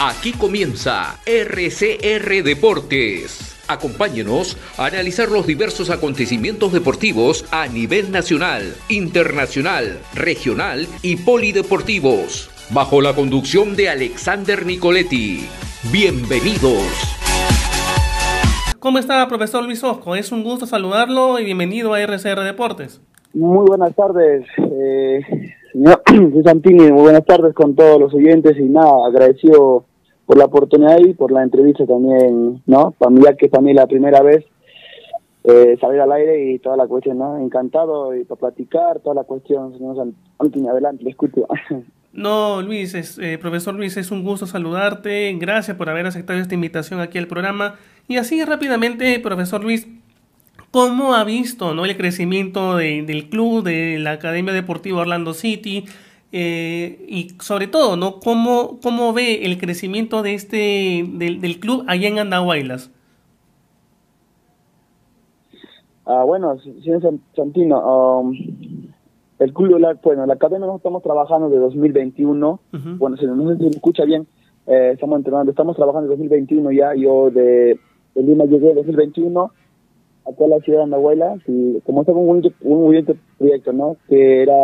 Aquí comienza RCR Deportes. Acompáñenos a analizar los diversos acontecimientos deportivos a nivel nacional, internacional, regional y polideportivos, bajo la conducción de Alexander Nicoletti. Bienvenidos. ¿Cómo está, profesor Luis Osco? Es un gusto saludarlo y bienvenido a RCR Deportes. Muy buenas tardes, eh, señor Santini. Muy buenas tardes con todos los oyentes y nada, agradecido por la oportunidad y por la entrevista también, ¿no? Para mí, ya que para mí la primera vez eh, salir al aire y toda la cuestión, ¿no? Encantado y para platicar, toda la cuestión, señor Santini, adelante, escucho. No, Luis, es, eh, profesor Luis, es un gusto saludarte. Gracias por haber aceptado esta invitación aquí al programa. Y así rápidamente, profesor Luis, ¿cómo ha visto ¿no? el crecimiento de, del club, de la Academia Deportiva Orlando City? Eh, y sobre todo, ¿no? ¿Cómo, ¿Cómo ve el crecimiento de este del, del club allá en Andahuaylas? Ah, bueno, señor Santino, um, el club, la, bueno, la academia nosotros estamos trabajando de 2021, bueno, si no se escucha bien, eh, estamos entrenando, estamos trabajando de 2021 ya, yo de, de Lima llegué en 2021 acá a la ciudad de Andahuaylas y como estaba un, un muy bien proyecto, ¿no? Que era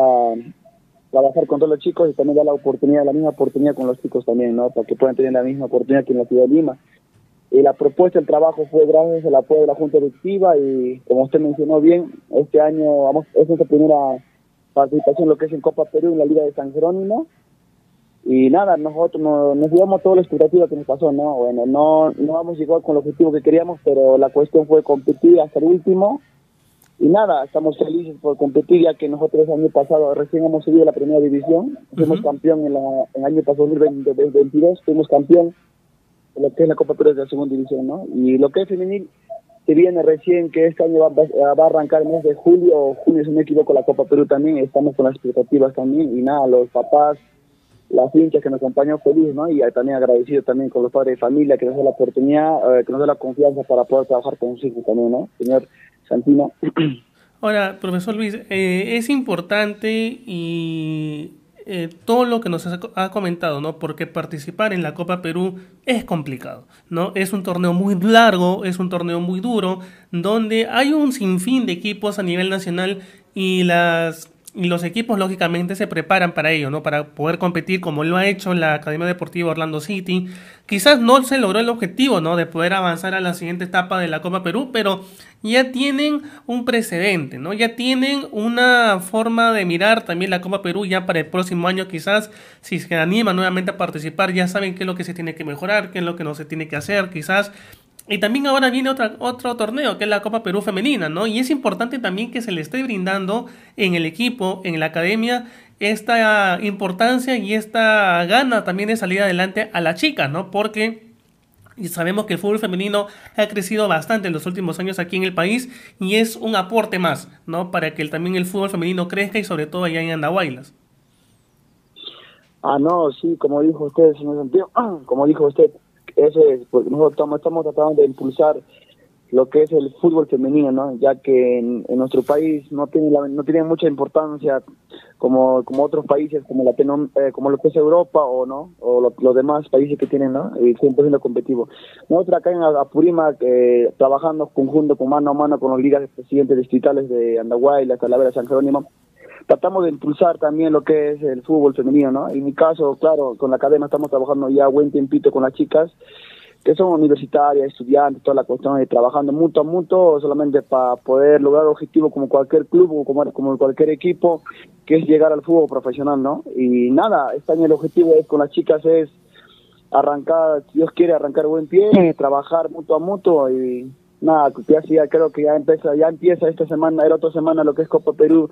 trabajar con todos los chicos y también dar la oportunidad, la misma oportunidad con los chicos también, ¿no? Para que puedan tener la misma oportunidad que en la ciudad de Lima. Y la propuesta del trabajo fue gracias al apoyo de la Junta Directiva y como usted mencionó bien, este año vamos, es nuestra primera participación lo que es en Copa Perú en la Liga de San Jerónimo. Y nada, nosotros nos, nos llevamos toda la expectativa que nos pasó, ¿no? Bueno, no, no vamos a llegar con el objetivo que queríamos, pero la cuestión fue competir hasta el último y nada, estamos felices por competir ya que nosotros el año pasado recién hemos subido a la primera división, fuimos campeón en, la, en el año pasado 2022, fuimos campeón en lo que es la Copa Perú de la segunda división, ¿no? Y lo que es femenil, se viene recién que este año va, va, a arrancar el mes de julio o junio, si no me equivoco, la Copa Perú también, estamos con las expectativas también y nada, los papás, las hinchas que nos acompañan feliz, ¿no? Y también agradecido también con los padres de familia que nos da la oportunidad, eh, que nos da la confianza para poder trabajar con sus hijos también, ¿no? Señor Santino. Ahora, profesor Luis, eh, es importante y eh, todo lo que nos ha comentado, ¿no? Porque participar en la Copa Perú es complicado, ¿no? Es un torneo muy largo, es un torneo muy duro, donde hay un sinfín de equipos a nivel nacional y las y los equipos lógicamente se preparan para ello, ¿no? Para poder competir como lo ha hecho la Academia Deportiva Orlando City. Quizás no se logró el objetivo, ¿no? De poder avanzar a la siguiente etapa de la Copa Perú, pero ya tienen un precedente, ¿no? Ya tienen una forma de mirar también la Copa Perú ya para el próximo año quizás si se anima nuevamente a participar ya saben qué es lo que se tiene que mejorar, qué es lo que no se tiene que hacer, quizás y también ahora viene otra, otro torneo, que es la Copa Perú Femenina, ¿no? Y es importante también que se le esté brindando en el equipo, en la academia, esta importancia y esta gana también de salir adelante a la chica, ¿no? Porque sabemos que el fútbol femenino ha crecido bastante en los últimos años aquí en el país y es un aporte más, ¿no? Para que también el fútbol femenino crezca y sobre todo allá en Andahuaylas. Ah, no, sí, como dijo usted, señor Santiago, como dijo usted, ese es, porque nosotros estamos, tratando de impulsar lo que es el fútbol femenino, ¿no? Ya que en, nuestro país no tiene no tiene mucha importancia como como otros países como Latino, eh, como lo que es Europa o no o los demás países que tienen, ¿no? Y 100% competitivo. Nosotros acá en Apurímac eh, trabajando conjunto con mano a mano con los ligas presidentes distritales de Andahuay, la Talavera, San Jerónimo, tratamos de impulsar también lo que es el fútbol femenino, ¿no? En mi caso, claro, con la academia estamos trabajando ya buen tiempito con las chicas, que son universitarias, estudiantes, toda la cuestión de trabajando mutuo a mutuo, solamente para poder lograr objetivo como cualquier club o como, como cualquier equipo, que es llegar al fútbol profesional, ¿no? Y nada, este año el objetivo es con las chicas es arrancar, si Dios quiere, arrancar buen pie, trabajar mutuo a mutuo y nada, ya, ya creo que ya empieza, ya empieza esta semana, era otra semana lo que es Copa Perú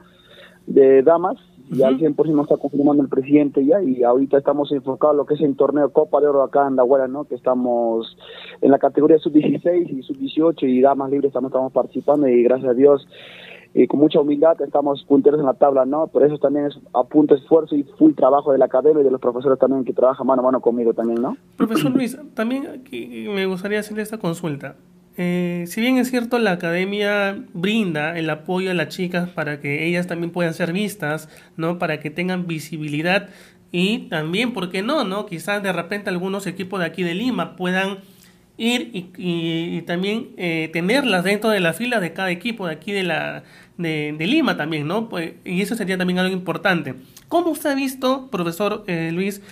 de damas, ya al 100% está confirmando el presidente ya, y ahorita estamos enfocados en lo que es el torneo Copa de Oro acá en Dahuela, ¿no? Que estamos en la categoría sub-16 y sub-18 y damas libres estamos, estamos participando y gracias a Dios y con mucha humildad estamos punteros en la tabla, ¿no? Por eso también es a punto esfuerzo y full trabajo de la academia y de los profesores también que trabajan mano a mano conmigo también, ¿no? Profesor Luis, también aquí me gustaría hacerle esta consulta. Eh, si bien es cierto, la academia brinda el apoyo a las chicas para que ellas también puedan ser vistas, ¿no? Para que tengan visibilidad y también, ¿por qué no? no? Quizás de repente algunos equipos de aquí de Lima puedan ir y, también eh, tenerlas dentro de la fila de cada equipo de aquí de la de, Lima también, ¿no? Pues, y eso sería también algo importante. ¿Cómo usted ha visto, profesor eh, Luis,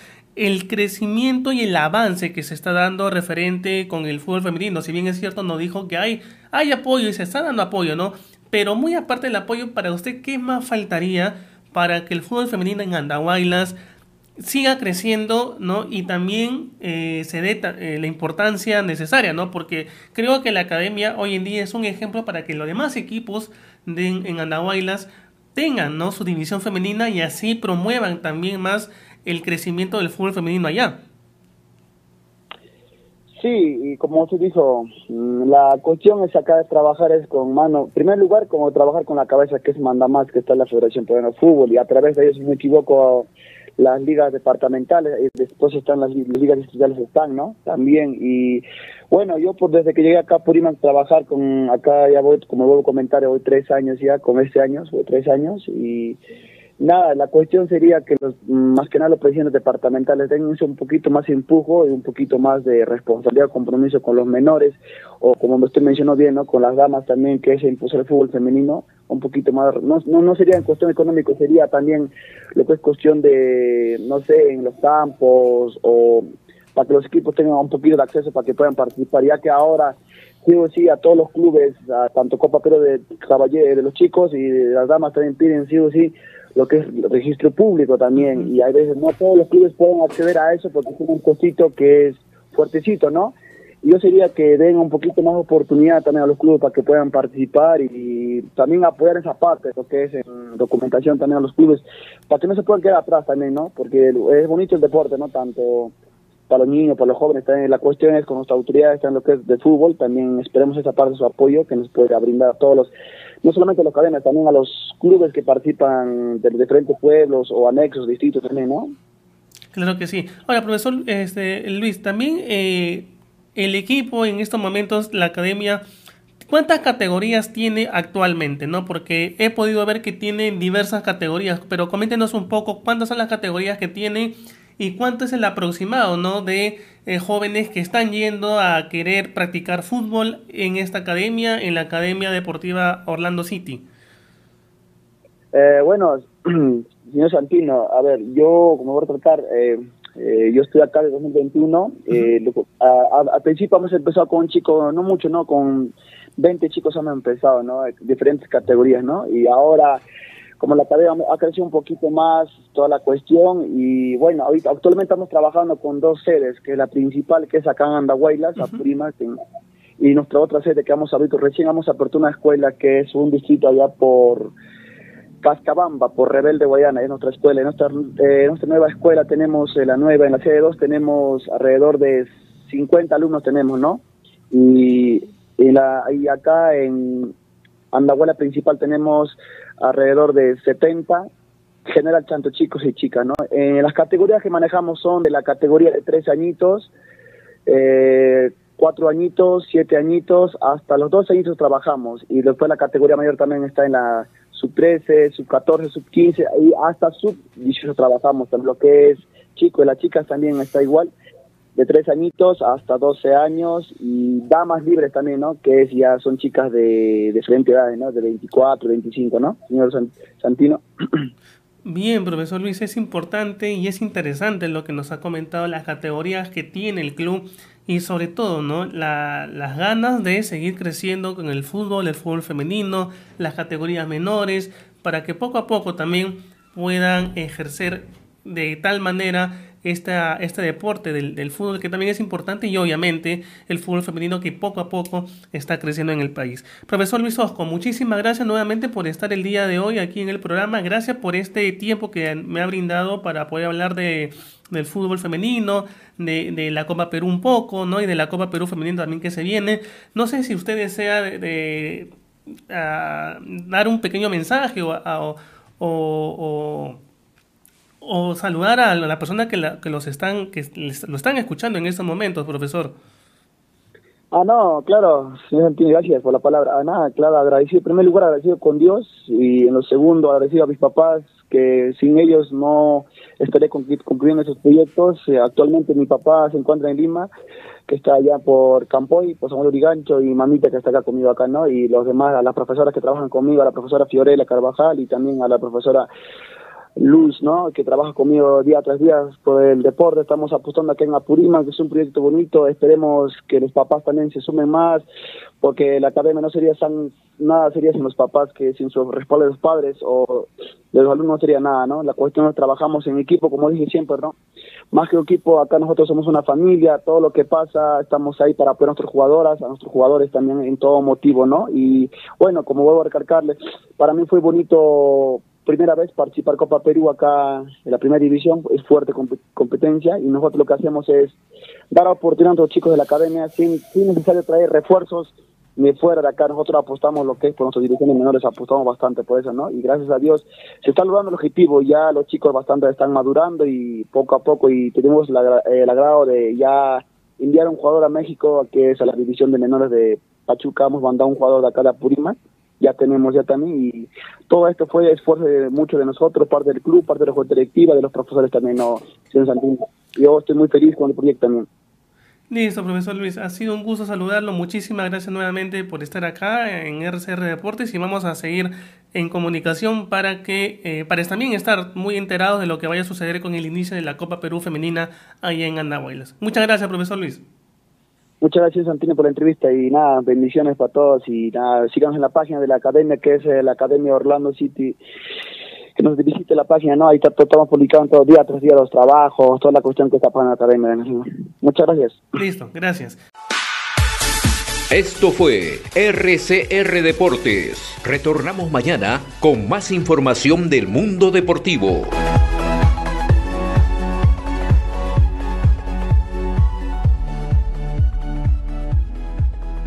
el crecimiento y el avance que se está dando referente con el fútbol femenino? Si bien es cierto, nos dijo que hay, hay apoyo y se está dando apoyo, ¿no? Pero muy aparte del apoyo, para usted, ¿qué más faltaría para que el fútbol femenino en Andahuaylas siga creciendo, ¿no? Y también eh, se dé eh, la importancia necesaria, ¿no? Porque creo que la academia hoy en día es un ejemplo para que los demás equipos de, en Andahuaylas tengan, ¿no? Su división femenina y así promuevan también más el crecimiento del fútbol femenino allá. Sí, y como usted dijo, mm, la cuestión es acá de trabajar es con mano, en primer lugar, como trabajar con la cabeza que es manda más, que está en la Federación Peruana de Fútbol, y a través de ellos, si me equivoco, las ligas departamentales, y después están las, ligas distritales están, ¿no? También, y bueno, yo por desde que llegué acá a trabajar con, acá ya voy, como vuelvo a comentar, voy tres años ya, con este año, voy tres años, y Nada, la cuestión sería que los, más que nada los presidentes departamentales tengan un poquito más de empujo y un poquito más de responsabilidad, compromiso con los menores, o como usted mencionó bien, ¿no? con las damas también, que es impulsar el fútbol femenino, un poquito más, no, no, no sería en cuestión económica, sería también lo que es cuestión de, no sé, en los campos, o para que los equipos tengan un poquito de acceso para que puedan participar, ya que ahora sí o sí a todos los clubes, a tanto Copa Pero de Caballero, de los chicos y de las damas también piden sí o sí lo que es registro público también, y hay veces no todos los clubes pueden acceder a eso porque tiene un cosito que es fuertecito, ¿no? Yo sería que den un poquito más oportunidad también a los clubes para que puedan participar y, también apoyar esa parte, lo que es en documentación también a los clubes, para que no se puedan quedar atrás también, ¿no? Porque es bonito el deporte, ¿no? Tanto para los niños, para los jóvenes, también la cuestión es con nuestras autoridades en lo que es de fútbol, también esperemos esa parte de su apoyo que nos pueda brindar a todos los no solamente a los cadenas, también a los clubes que participan de diferentes pueblos o anexos, distritos también, ¿no? Claro que sí. Ahora, profesor este, Luis, también eh, el equipo en estos momentos, la academia, ¿cuántas categorías tiene actualmente? no Porque he podido ver que tiene diversas categorías, pero coméntenos un poco cuántas son las categorías que tiene y cuánto es el aproximado ¿no? de eh, jóvenes que están yendo a querer practicar fútbol en esta academia, en la Academia Deportiva Orlando City. Eh, bueno, señor Santino, a ver, yo como voy a tratar, eh, yo estoy acá de 2021, al principio hemos empezado con un chico, no mucho, ¿no? Con 20 chicos hemos empezado, ¿no? Diferentes categorías, ¿no? Y ahora como la tarea ha crecido un poquito más toda la cuestión y bueno, ahorita actualmente estamos trabajando con dos sedes, que es la principal que es acá en Andahuaylas, uh y nuestra otra sede que vamos a abrir, recién vamos a apertura una escuela que es un distrito allá por Cascabamba, por Rebelde Guayana, es nuestra escuela. En nuestra, eh, nuestra nueva escuela tenemos, eh, la nueva, en la sede 2 tenemos alrededor de 50 alumnos tenemos, ¿no? Y, y, la, y acá en Andahuayla principal tenemos alrededor de 70, general tanto chicos y chicas, ¿no? Eh, las categorías que manejamos son de la categoría de tres añitos, eh, cuatro añitos, siete añitos, hasta los dos añitos trabajamos y después la categoría mayor también está en la sub 13, sub 14, sub 15 y hasta sub 18 trabajamos, lo que es chico y las chicas también está igual de tres añitos hasta 12 años y damas libres también, ¿no? Que es, ya son chicas de diferentes edades, ¿no? De 24, 25, ¿no? Señor Santino. Bien, profesor Luis, es importante y es interesante lo que nos ha comentado las categorías que tiene el club y sobre todo, ¿no? La, las ganas de seguir creciendo con el fútbol, el fútbol femenino, las categorías menores, para que poco a poco también puedan ejercer de tal manera esta, este deporte del, del, fútbol que también es importante y obviamente el fútbol femenino que poco a poco está creciendo en el país. Profesor Luis Osco, muchísimas gracias nuevamente por estar el día de hoy aquí en el programa. Gracias por este tiempo que me ha brindado para poder hablar de, del fútbol femenino, de, de, la Copa Perú un poco, ¿no? Y de la Copa Perú femenino también que se viene. No sé si usted desea de, dar un pequeño mensaje o, o o saludar a la persona que, la, que los están que lo están escuchando en estos momentos, profesor. Ah, no, claro, gracias por la palabra. Ah, nada, claro, agradecido, en primer lugar agradecido con Dios y en lo segundo agradecido a mis papás, que sin ellos no, estaré concluyendo esos proyectos. Eh, actualmente mi papá se encuentra en Lima, que está allá por Campoy, por San Juan Urigancho, y mamita que está acá conmigo acá, ¿no? Y los demás, a las profesoras que trabajan conmigo, a la profesora Fiorella Carvajal y también a la profesora Luz, ¿no? Que trabaja conmigo día tras día por el deporte. Estamos apostando aquí en Apurímac, que es un proyecto bonito. Esperemos que los papás también se sumen más, porque la academia no sería tan, nada sería sin los papás que sin su respaldo de los padres o de los alumnos no sería nada, ¿no? La cuestión es trabajamos en equipo, como dije siempre, ¿no? Más que equipo, acá nosotros somos una familia, todo lo que pasa, estamos ahí para apoyar a nuestras jugadoras, a nuestros jugadores también en todo motivo, ¿no? Y bueno, como vuelvo a recalcarle, para mí fue bonito primera vez participar Copa Perú acá en la primera división, es fuerte competencia y nosotros lo que hacemos es dar oportunidad a los chicos de la academia sin, sin necesario traer refuerzos ni fuera de acá. Nosotros apostamos lo que es por nuestras divisiones menores, apostamos bastante por eso, ¿no? Y gracias a Dios se está logrando el objetivo, ya los chicos bastante están madurando y poco a poco y tenemos el agrado de ya enviar un jugador a México, que es a la división de menores de Pachuca, hemos mandado un jugador de acá de Apurímac ya tenemos ya también y todo esto fue esfuerzo de muchos de nosotros, parte del club, parte de la junta directiva, de los profesores también, no, Yo estoy muy feliz con el proyecto también. Listo, profesor Luis, ha sido un gusto saludarlo. Muchísimas gracias nuevamente por estar acá en RCR Deportes y vamos a seguir en comunicación para que eh, para también estar muy enterados de lo que vaya a suceder con el inicio de la Copa Perú Femenina ahí en Andahuaylas. Muchas gracias, profesor Luis. Muchas gracias, Santino, por la entrevista y nada, bendiciones para todos y nada, sigamos en la página de la academia que es eh, la Academia Orlando City. Que nos visite la página, ¿no? Ahí está, estamos publicando todo día tras día los trabajos, toda la cuestión que está para la academia. Muchas gracias. Listo, gracias. Esto fue RCR Deportes. Retornamos mañana con más información del mundo deportivo.